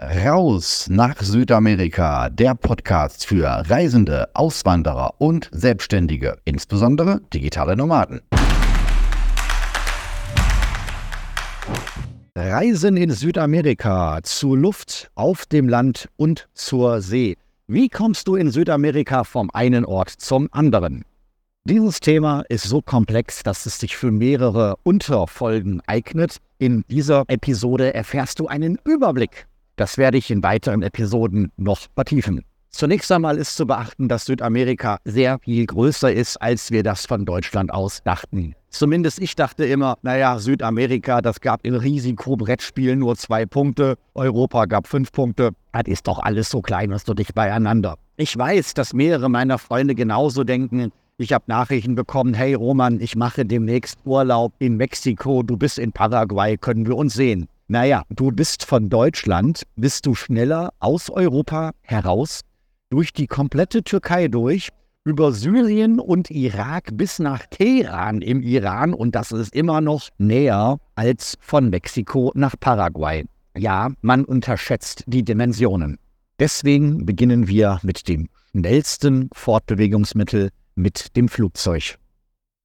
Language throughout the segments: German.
Raus nach Südamerika, der Podcast für Reisende, Auswanderer und Selbstständige, insbesondere digitale Nomaden. Reisen in Südamerika, zur Luft, auf dem Land und zur See. Wie kommst du in Südamerika vom einen Ort zum anderen? Dieses Thema ist so komplex, dass es sich für mehrere Unterfolgen eignet. In dieser Episode erfährst du einen Überblick. Das werde ich in weiteren Episoden noch vertiefen. Zunächst einmal ist zu beachten, dass Südamerika sehr viel größer ist, als wir das von Deutschland aus dachten. Zumindest ich dachte immer, naja, Südamerika, das gab im Risikobrettspiel nur zwei Punkte, Europa gab fünf Punkte. Das ist doch alles so klein, was du dich beieinander. Ich weiß, dass mehrere meiner Freunde genauso denken. Ich habe Nachrichten bekommen, hey Roman, ich mache demnächst Urlaub in Mexiko, du bist in Paraguay, können wir uns sehen. Naja, du bist von Deutschland, bist du schneller aus Europa heraus, durch die komplette Türkei durch, über Syrien und Irak bis nach Teheran im Iran und das ist immer noch näher als von Mexiko nach Paraguay. Ja, man unterschätzt die Dimensionen. Deswegen beginnen wir mit dem schnellsten Fortbewegungsmittel mit dem Flugzeug.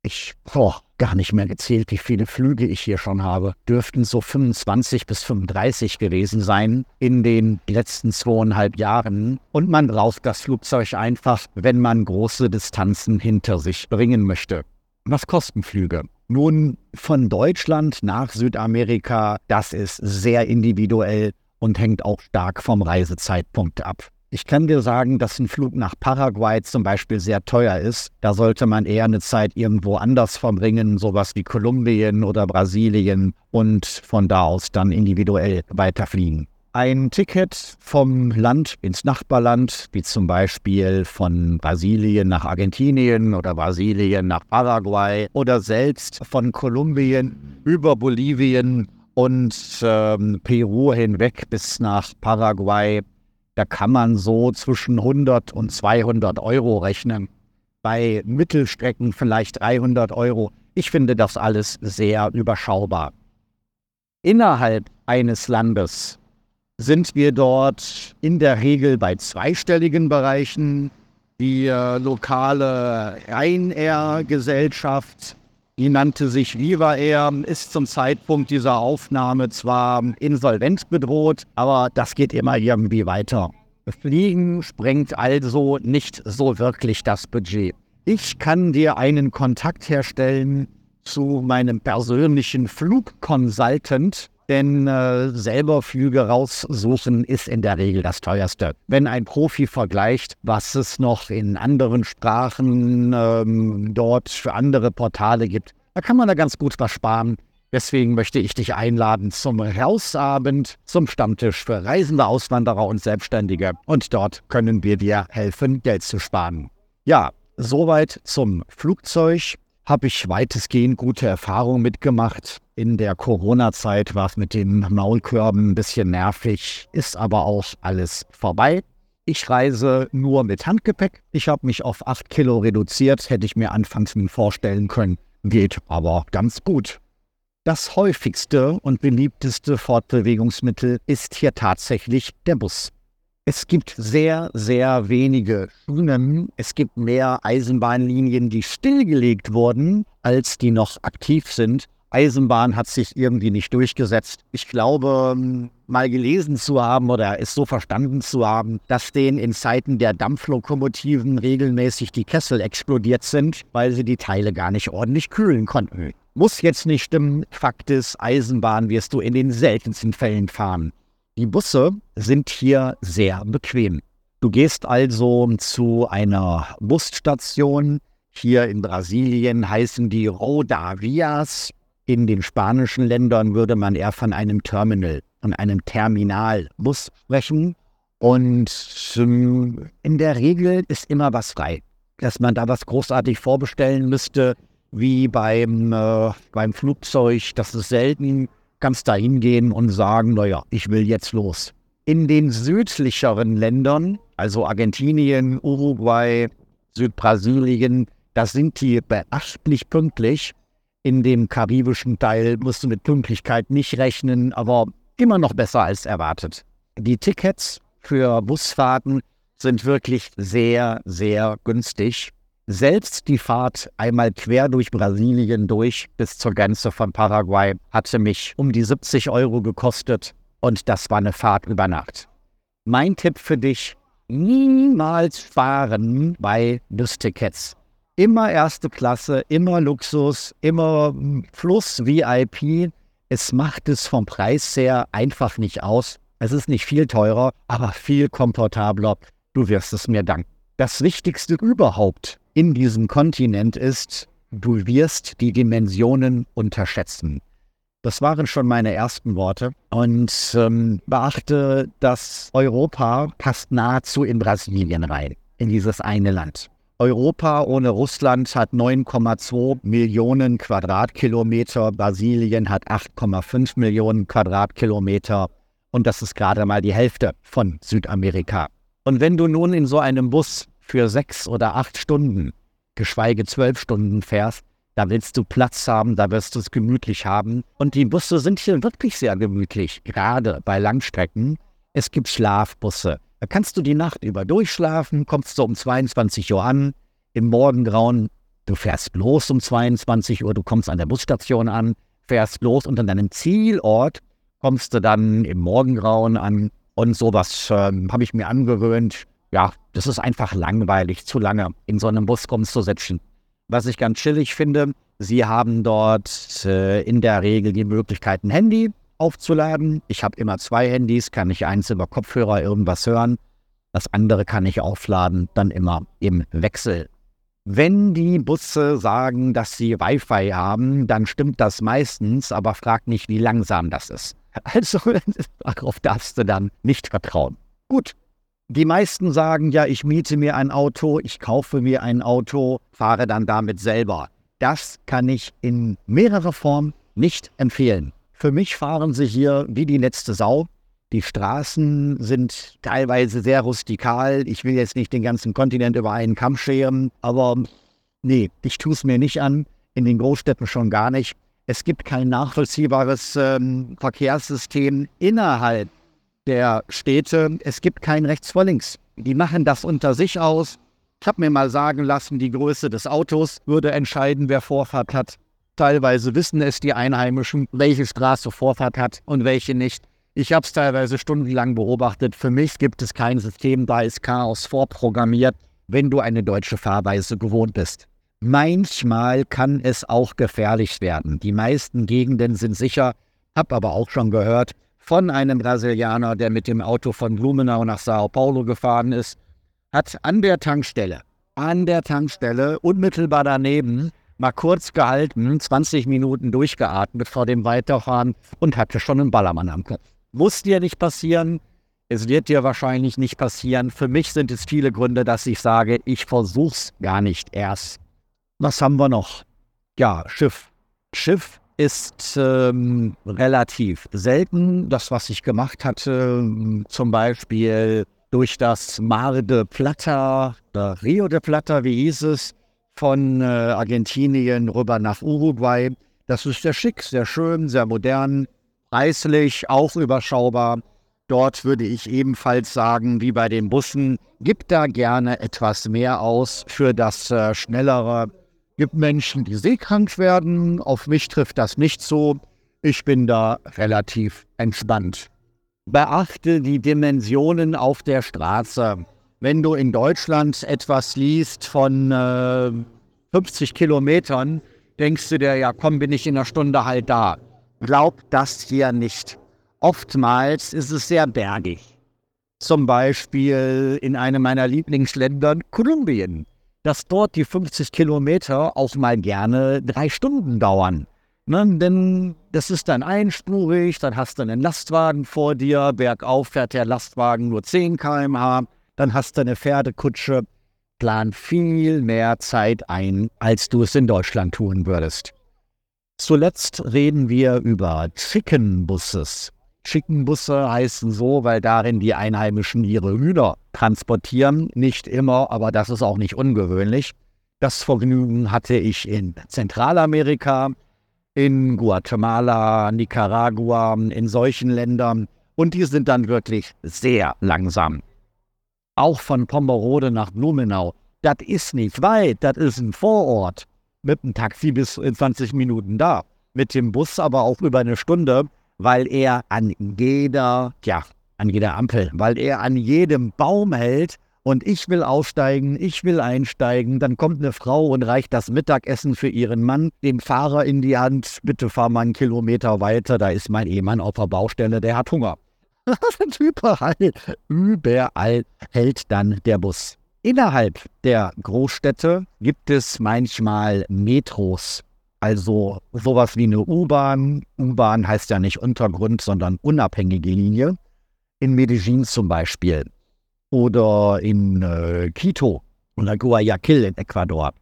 Ich boah, gar nicht mehr gezählt, wie viele Flüge ich hier schon habe. Dürften so 25 bis 35 gewesen sein in den letzten zweieinhalb Jahren. Und man braucht das Flugzeug einfach, wenn man große Distanzen hinter sich bringen möchte. Was kosten Flüge? Nun, von Deutschland nach Südamerika, das ist sehr individuell und hängt auch stark vom Reisezeitpunkt ab. Ich kann dir sagen, dass ein Flug nach Paraguay zum Beispiel sehr teuer ist. Da sollte man eher eine Zeit irgendwo anders verbringen, sowas wie Kolumbien oder Brasilien und von da aus dann individuell weiterfliegen. Ein Ticket vom Land ins Nachbarland, wie zum Beispiel von Brasilien nach Argentinien oder Brasilien nach Paraguay oder selbst von Kolumbien über Bolivien und ähm, Peru hinweg bis nach Paraguay da kann man so zwischen 100 und 200 Euro rechnen. Bei Mittelstrecken vielleicht 300 Euro. Ich finde das alles sehr überschaubar. Innerhalb eines Landes sind wir dort in der Regel bei zweistelligen Bereichen. Die äh, lokale Ryanair-Gesellschaft die nannte sich Viva Air, ist zum Zeitpunkt dieser Aufnahme zwar insolvent bedroht, aber das geht immer irgendwie weiter. Fliegen sprengt also nicht so wirklich das Budget. Ich kann dir einen Kontakt herstellen zu meinem persönlichen Flugconsultant, denn äh, selber Flüge raussuchen ist in der Regel das teuerste. Wenn ein Profi vergleicht, was es noch in anderen Sprachen ähm, dort für andere Portale gibt, da kann man da ganz gut was sparen. Deswegen möchte ich dich einladen zum Rausabend, zum Stammtisch für reisende Auswanderer und Selbstständige. Und dort können wir dir helfen, Geld zu sparen. Ja, soweit zum Flugzeug habe ich weitestgehend gute Erfahrungen mitgemacht. In der Corona-Zeit war es mit den Maulkörben ein bisschen nervig, ist aber auch alles vorbei. Ich reise nur mit Handgepäck. Ich habe mich auf 8 Kilo reduziert, hätte ich mir anfangs nie vorstellen können. Geht aber ganz gut. Das häufigste und beliebteste Fortbewegungsmittel ist hier tatsächlich der Bus. Es gibt sehr, sehr wenige Schienen. Es gibt mehr Eisenbahnlinien, die stillgelegt wurden, als die noch aktiv sind. Eisenbahn hat sich irgendwie nicht durchgesetzt. Ich glaube, mal gelesen zu haben oder es so verstanden zu haben, dass denen in Zeiten der Dampflokomotiven regelmäßig die Kessel explodiert sind, weil sie die Teile gar nicht ordentlich kühlen konnten. Muss jetzt nicht stimmen. Fakt ist, Eisenbahn wirst du in den seltensten Fällen fahren. Die Busse sind hier sehr bequem. Du gehst also zu einer Busstation. Hier in Brasilien heißen die Rodavias. In den spanischen Ländern würde man eher von einem Terminal, von einem Terminalbus sprechen. Und ähm, in der Regel ist immer was frei. Dass man da was großartig vorbestellen müsste, wie beim, äh, beim Flugzeug, das ist selten kannst da hingehen und sagen, naja, ich will jetzt los. In den südlicheren Ländern, also Argentinien, Uruguay, Südbrasilien, da sind die beachtlich pünktlich. In dem karibischen Teil musst du mit Pünktlichkeit nicht rechnen, aber immer noch besser als erwartet. Die Tickets für Busfahrten sind wirklich sehr, sehr günstig. Selbst die Fahrt einmal quer durch Brasilien durch bis zur Grenze von Paraguay hatte mich um die 70 Euro gekostet und das war eine Fahrt über Nacht. Mein Tipp für dich, niemals fahren bei Bustickets. Immer erste Klasse, immer Luxus, immer Fluss VIP. Es macht es vom Preis her einfach nicht aus. Es ist nicht viel teurer, aber viel komfortabler. Du wirst es mir danken. Das Wichtigste überhaupt in diesem Kontinent ist, du wirst die Dimensionen unterschätzen. Das waren schon meine ersten Worte. Und ähm, beachte, dass Europa passt nahezu in Brasilien rein, in dieses eine Land. Europa ohne Russland hat 9,2 Millionen Quadratkilometer, Brasilien hat 8,5 Millionen Quadratkilometer und das ist gerade mal die Hälfte von Südamerika. Und wenn du nun in so einem Bus für sechs oder acht Stunden, geschweige zwölf Stunden fährst, da willst du Platz haben, da wirst du es gemütlich haben. Und die Busse sind hier wirklich sehr gemütlich, gerade bei Langstrecken. Es gibt Schlafbusse. Da kannst du die Nacht über durchschlafen, kommst du um 22 Uhr an, im Morgengrauen, du fährst los um 22 Uhr, du kommst an der Busstation an, fährst los und an deinem Zielort kommst du dann im Morgengrauen an. Und sowas äh, habe ich mir angewöhnt. Ja, das ist einfach langweilig, zu lange in so einem Bus rumzusitzen. Was ich ganz chillig finde, Sie haben dort äh, in der Regel die Möglichkeit, ein Handy aufzuladen. Ich habe immer zwei Handys, kann ich eins über Kopfhörer irgendwas hören. Das andere kann ich aufladen, dann immer im Wechsel. Wenn die Busse sagen, dass sie Wi-Fi haben, dann stimmt das meistens, aber frag nicht, wie langsam das ist. Also darauf darfst du dann nicht vertrauen. Gut, die meisten sagen ja, ich miete mir ein Auto, ich kaufe mir ein Auto, fahre dann damit selber. Das kann ich in mehrerer Form nicht empfehlen. Für mich fahren sie hier wie die letzte Sau. Die Straßen sind teilweise sehr rustikal. Ich will jetzt nicht den ganzen Kontinent über einen Kamm scheren, aber nee, ich tue es mir nicht an. In den Großstädten schon gar nicht. Es gibt kein nachvollziehbares ähm, Verkehrssystem innerhalb der Städte, es gibt kein Rechts vor links. Die machen das unter sich aus. Ich habe mir mal sagen lassen, die Größe des Autos würde entscheiden, wer Vorfahrt hat. Teilweise wissen es die Einheimischen, welche Straße Vorfahrt hat und welche nicht. Ich habe es teilweise stundenlang beobachtet. Für mich gibt es kein System, da ist Chaos vorprogrammiert, wenn du eine deutsche Fahrweise gewohnt bist. Manchmal kann es auch gefährlich werden. Die meisten Gegenden sind sicher, habe aber auch schon gehört, von einem Brasilianer, der mit dem Auto von Blumenau nach Sao Paulo gefahren ist, hat an der Tankstelle, an der Tankstelle unmittelbar daneben mal kurz gehalten, 20 Minuten durchgeatmet vor dem Weiterfahren und hatte schon einen Ballermann am Kopf. Muss dir nicht passieren. Es wird dir wahrscheinlich nicht passieren. Für mich sind es viele Gründe, dass ich sage, ich versuch's gar nicht erst. Was haben wir noch? Ja, Schiff. Schiff ist ähm, relativ selten. Das, was ich gemacht hatte, zum Beispiel durch das Mar de Plata, Rio de Plata, wie hieß es, von äh, Argentinien rüber nach Uruguay. Das ist sehr schick, sehr schön, sehr modern, preislich auch überschaubar. Dort würde ich ebenfalls sagen, wie bei den Bussen, gib da gerne etwas mehr aus für das äh, schnellere gibt Menschen, die seekrank werden. Auf mich trifft das nicht so. Ich bin da relativ entspannt. Beachte die Dimensionen auf der Straße. Wenn du in Deutschland etwas liest von äh, 50 Kilometern, denkst du dir, ja komm, bin ich in einer Stunde halt da. Glaub das hier nicht. Oftmals ist es sehr bergig. Zum Beispiel in einem meiner Lieblingsländer, Kolumbien dass dort die 50 Kilometer auch mal gerne drei Stunden dauern. Ne, denn das ist dann einspurig, dann hast du einen Lastwagen vor dir, bergauf fährt der Lastwagen nur 10 km/h, dann hast du eine Pferdekutsche. Plan viel mehr Zeit ein, als du es in Deutschland tun würdest. Zuletzt reden wir über Chicken Busses. Chickenbusse heißen so, weil darin die Einheimischen ihre Hühner transportieren. Nicht immer, aber das ist auch nicht ungewöhnlich. Das Vergnügen hatte ich in Zentralamerika, in Guatemala, Nicaragua, in solchen Ländern, Und die sind dann wirklich sehr langsam. Auch von Pommerode nach Blumenau. Das ist nicht weit, das ist ein Vorort. Mit dem Taxi bis in 20 Minuten da. Mit dem Bus aber auch über eine Stunde, weil er an jeder, ja, an jeder Ampel, weil er an jedem Baum hält und ich will aufsteigen, ich will einsteigen, dann kommt eine Frau und reicht das Mittagessen für ihren Mann dem Fahrer in die Hand, bitte fahr mal einen Kilometer weiter, da ist mein Ehemann auf der Baustelle, der hat Hunger. überall, überall hält dann der Bus. Innerhalb der Großstädte gibt es manchmal Metros, also sowas wie eine U-Bahn. U-Bahn heißt ja nicht Untergrund, sondern unabhängige Linie. In Medellin zum Beispiel oder in äh, Quito oder Guayaquil in Ecuador.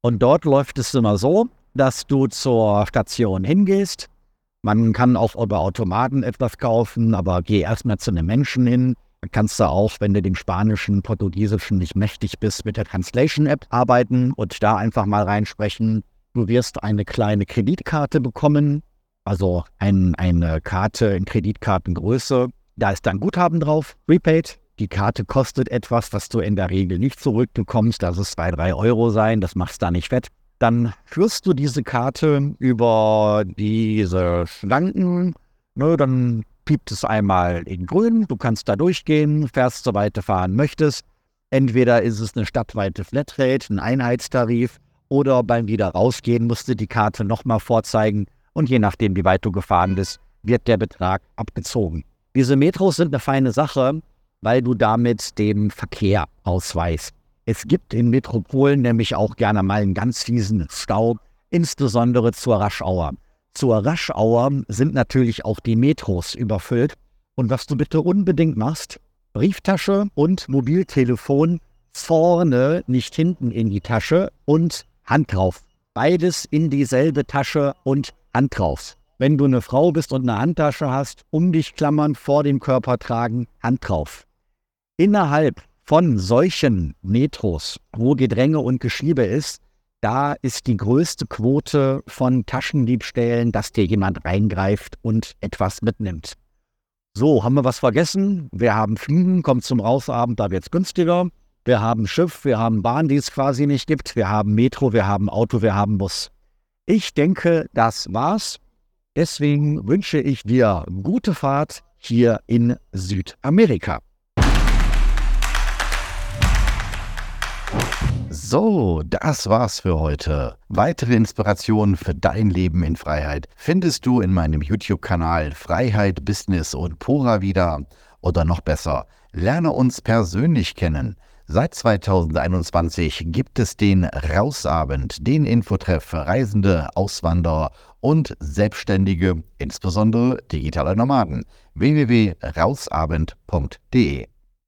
Und dort läuft es immer so, dass du zur Station hingehst. Man kann auch über Automaten etwas kaufen, aber geh erstmal zu einem Menschen hin. Dann kannst du auch, wenn du dem Spanischen, Portugiesischen nicht mächtig bist, mit der Translation-App arbeiten und da einfach mal reinsprechen. Du wirst eine kleine Kreditkarte bekommen, also ein, eine Karte in Kreditkartengröße. Da ist dann Guthaben drauf, Prepaid, die Karte kostet etwas, was du in der Regel nicht zurückbekommst. Das ist zwei, drei Euro sein, das machst da nicht fett. Dann führst du diese Karte über diese Schranken. Ne, dann piept es einmal in grün. Du kannst da durchgehen, fährst so weit du fahren möchtest. Entweder ist es eine stadtweite Flatrate, ein Einheitstarif, oder beim wieder rausgehen musst du die Karte nochmal vorzeigen und je nachdem, wie weit du gefahren bist, wird der Betrag abgezogen. Diese Metros sind eine feine Sache, weil du damit den Verkehr ausweist. Es gibt in Metropolen nämlich auch gerne mal einen ganz fiesen Stau, insbesondere zur Raschauer. Zur Raschauer sind natürlich auch die Metros überfüllt. Und was du bitte unbedingt machst, Brieftasche und Mobiltelefon vorne, nicht hinten in die Tasche und Hand drauf. Beides in dieselbe Tasche und Hand drauf. Wenn du eine Frau bist und eine Handtasche hast, um dich klammern, vor dem Körper tragen, Hand drauf. Innerhalb von solchen Metros, wo Gedränge und Geschiebe ist, da ist die größte Quote von Taschendiebstählen, dass dir jemand reingreift und etwas mitnimmt. So, haben wir was vergessen? Wir haben Fliegen, kommt zum Rausabend, da wird es günstiger. Wir haben Schiff, wir haben Bahn, die es quasi nicht gibt. Wir haben Metro, wir haben Auto, wir haben Bus. Ich denke, das war's. Deswegen wünsche ich dir gute Fahrt hier in Südamerika. So, das war's für heute. Weitere Inspirationen für dein Leben in Freiheit findest du in meinem YouTube-Kanal Freiheit, Business und Pura wieder. Oder noch besser, lerne uns persönlich kennen. Seit 2021 gibt es den Rausabend, den Infotreff für Reisende, Auswanderer und Selbstständige, insbesondere digitale Nomaden. www.rausabend.de